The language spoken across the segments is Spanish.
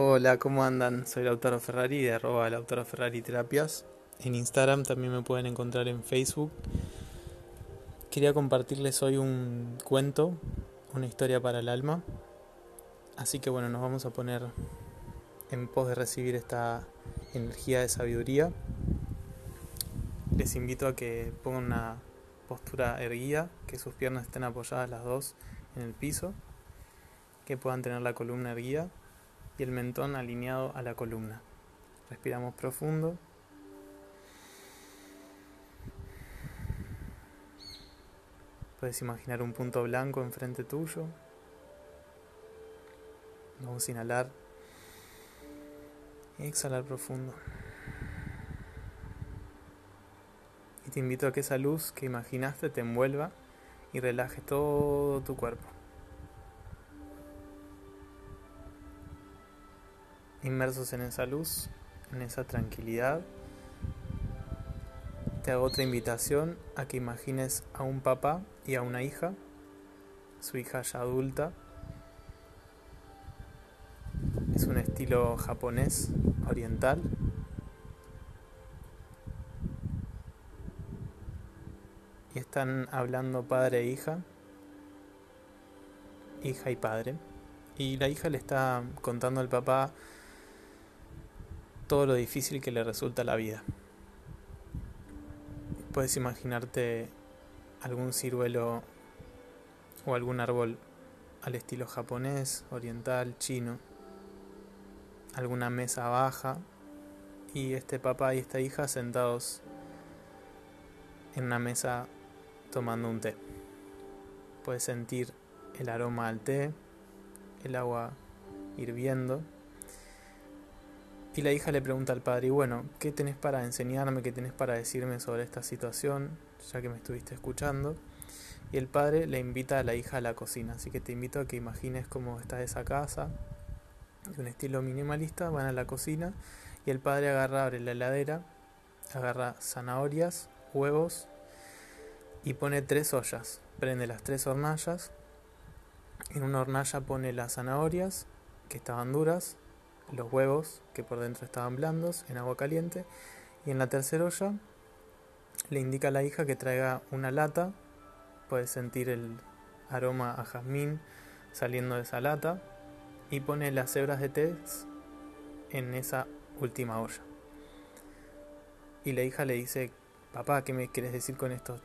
Hola, ¿cómo andan? Soy Lautaro Ferrari de arroba Lautaro Ferrari Terapias. En Instagram también me pueden encontrar en Facebook. Quería compartirles hoy un cuento, una historia para el alma. Así que bueno, nos vamos a poner en pos de recibir esta energía de sabiduría. Les invito a que pongan una postura erguida, que sus piernas estén apoyadas las dos en el piso, que puedan tener la columna erguida y el mentón alineado a la columna. Respiramos profundo. Puedes imaginar un punto blanco enfrente tuyo. Vamos a inhalar y exhalar profundo. Y te invito a que esa luz que imaginaste te envuelva y relaje todo tu cuerpo. Inmersos en esa luz, en esa tranquilidad, te hago otra invitación a que imagines a un papá y a una hija, su hija ya adulta. Es un estilo japonés, oriental. Y están hablando padre e hija, hija y padre. Y la hija le está contando al papá todo lo difícil que le resulta la vida. Puedes imaginarte algún ciruelo o algún árbol al estilo japonés, oriental, chino, alguna mesa baja y este papá y esta hija sentados en una mesa tomando un té. Puedes sentir el aroma al té, el agua hirviendo y la hija le pregunta al padre, y bueno, ¿qué tenés para enseñarme, qué tenés para decirme sobre esta situación, ya que me estuviste escuchando? Y el padre le invita a la hija a la cocina, así que te invito a que imagines cómo está esa casa, de un estilo minimalista, van a la cocina y el padre agarra, abre la heladera, agarra zanahorias, huevos y pone tres ollas, prende las tres hornallas, en una hornalla pone las zanahorias, que estaban duras, los huevos que por dentro estaban blandos en agua caliente y en la tercera olla le indica a la hija que traiga una lata, puedes sentir el aroma a jazmín saliendo de esa lata y pone las hebras de té en esa última olla. Y la hija le dice, papá, ¿qué me quieres decir con estos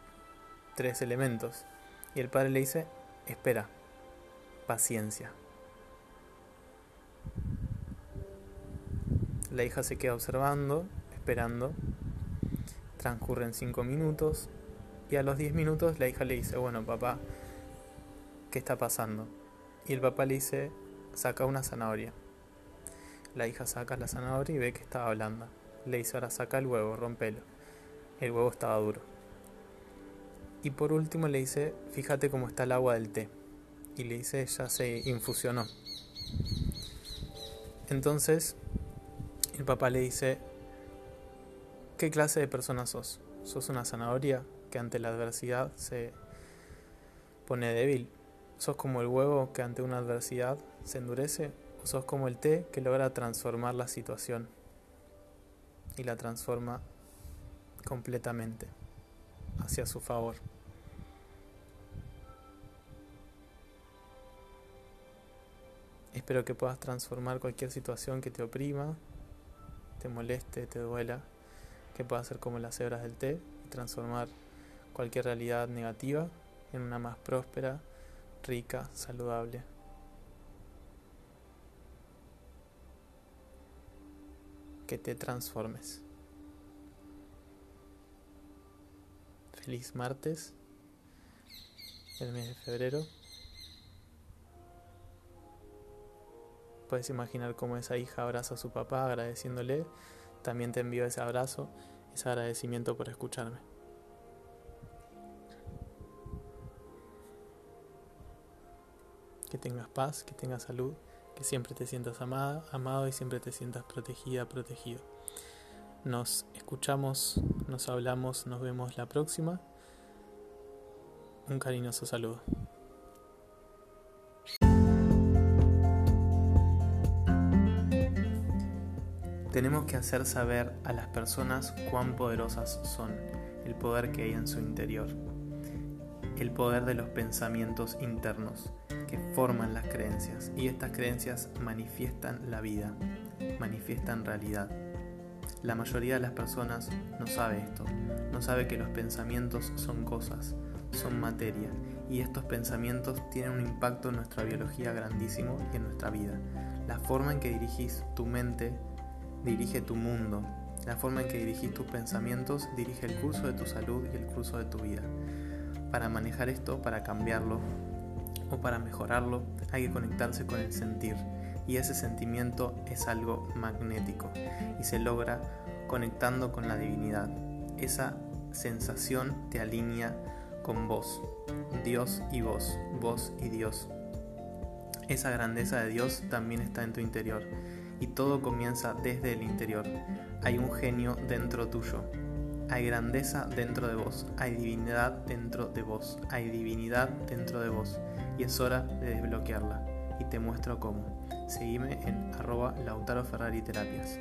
tres elementos? Y el padre le dice, espera, paciencia. La hija se queda observando, esperando. Transcurren cinco minutos y a los diez minutos la hija le dice, bueno papá, ¿qué está pasando? Y el papá le dice, saca una zanahoria. La hija saca la zanahoria y ve que estaba blanda. Le dice, ahora saca el huevo, rompelo. El huevo estaba duro. Y por último le dice, fíjate cómo está el agua del té. Y le dice, ya se infusionó. Entonces el papá le dice, ¿qué clase de persona sos? ¿Sos una zanahoria que ante la adversidad se pone débil? ¿Sos como el huevo que ante una adversidad se endurece? ¿O sos como el té que logra transformar la situación y la transforma completamente hacia su favor? Espero que puedas transformar cualquier situación que te oprima te moleste, te duela, que pueda ser como las hebras del té y transformar cualquier realidad negativa en una más próspera, rica, saludable. Que te transformes. Feliz martes, el mes de febrero. Puedes imaginar cómo esa hija abraza a su papá agradeciéndole. También te envío ese abrazo, ese agradecimiento por escucharme. Que tengas paz, que tengas salud, que siempre te sientas amada, amado y siempre te sientas protegida, protegido. Nos escuchamos, nos hablamos, nos vemos la próxima. Un cariñoso saludo. Tenemos que hacer saber a las personas cuán poderosas son, el poder que hay en su interior, el poder de los pensamientos internos que forman las creencias y estas creencias manifiestan la vida, manifiestan realidad. La mayoría de las personas no sabe esto, no sabe que los pensamientos son cosas, son materia y estos pensamientos tienen un impacto en nuestra biología grandísimo y en nuestra vida. La forma en que dirigís tu mente dirige tu mundo. La forma en que dirigís tus pensamientos dirige el curso de tu salud y el curso de tu vida. Para manejar esto, para cambiarlo o para mejorarlo, hay que conectarse con el sentir. Y ese sentimiento es algo magnético y se logra conectando con la divinidad. Esa sensación te alinea con vos, Dios y vos, vos y Dios. Esa grandeza de Dios también está en tu interior y todo comienza desde el interior. Hay un genio dentro tuyo. Hay grandeza dentro de vos. Hay divinidad dentro de vos. Hay divinidad dentro de vos. Y es hora de desbloquearla. Y te muestro cómo. Seguime en arroba Lautaro Ferrari Terapias.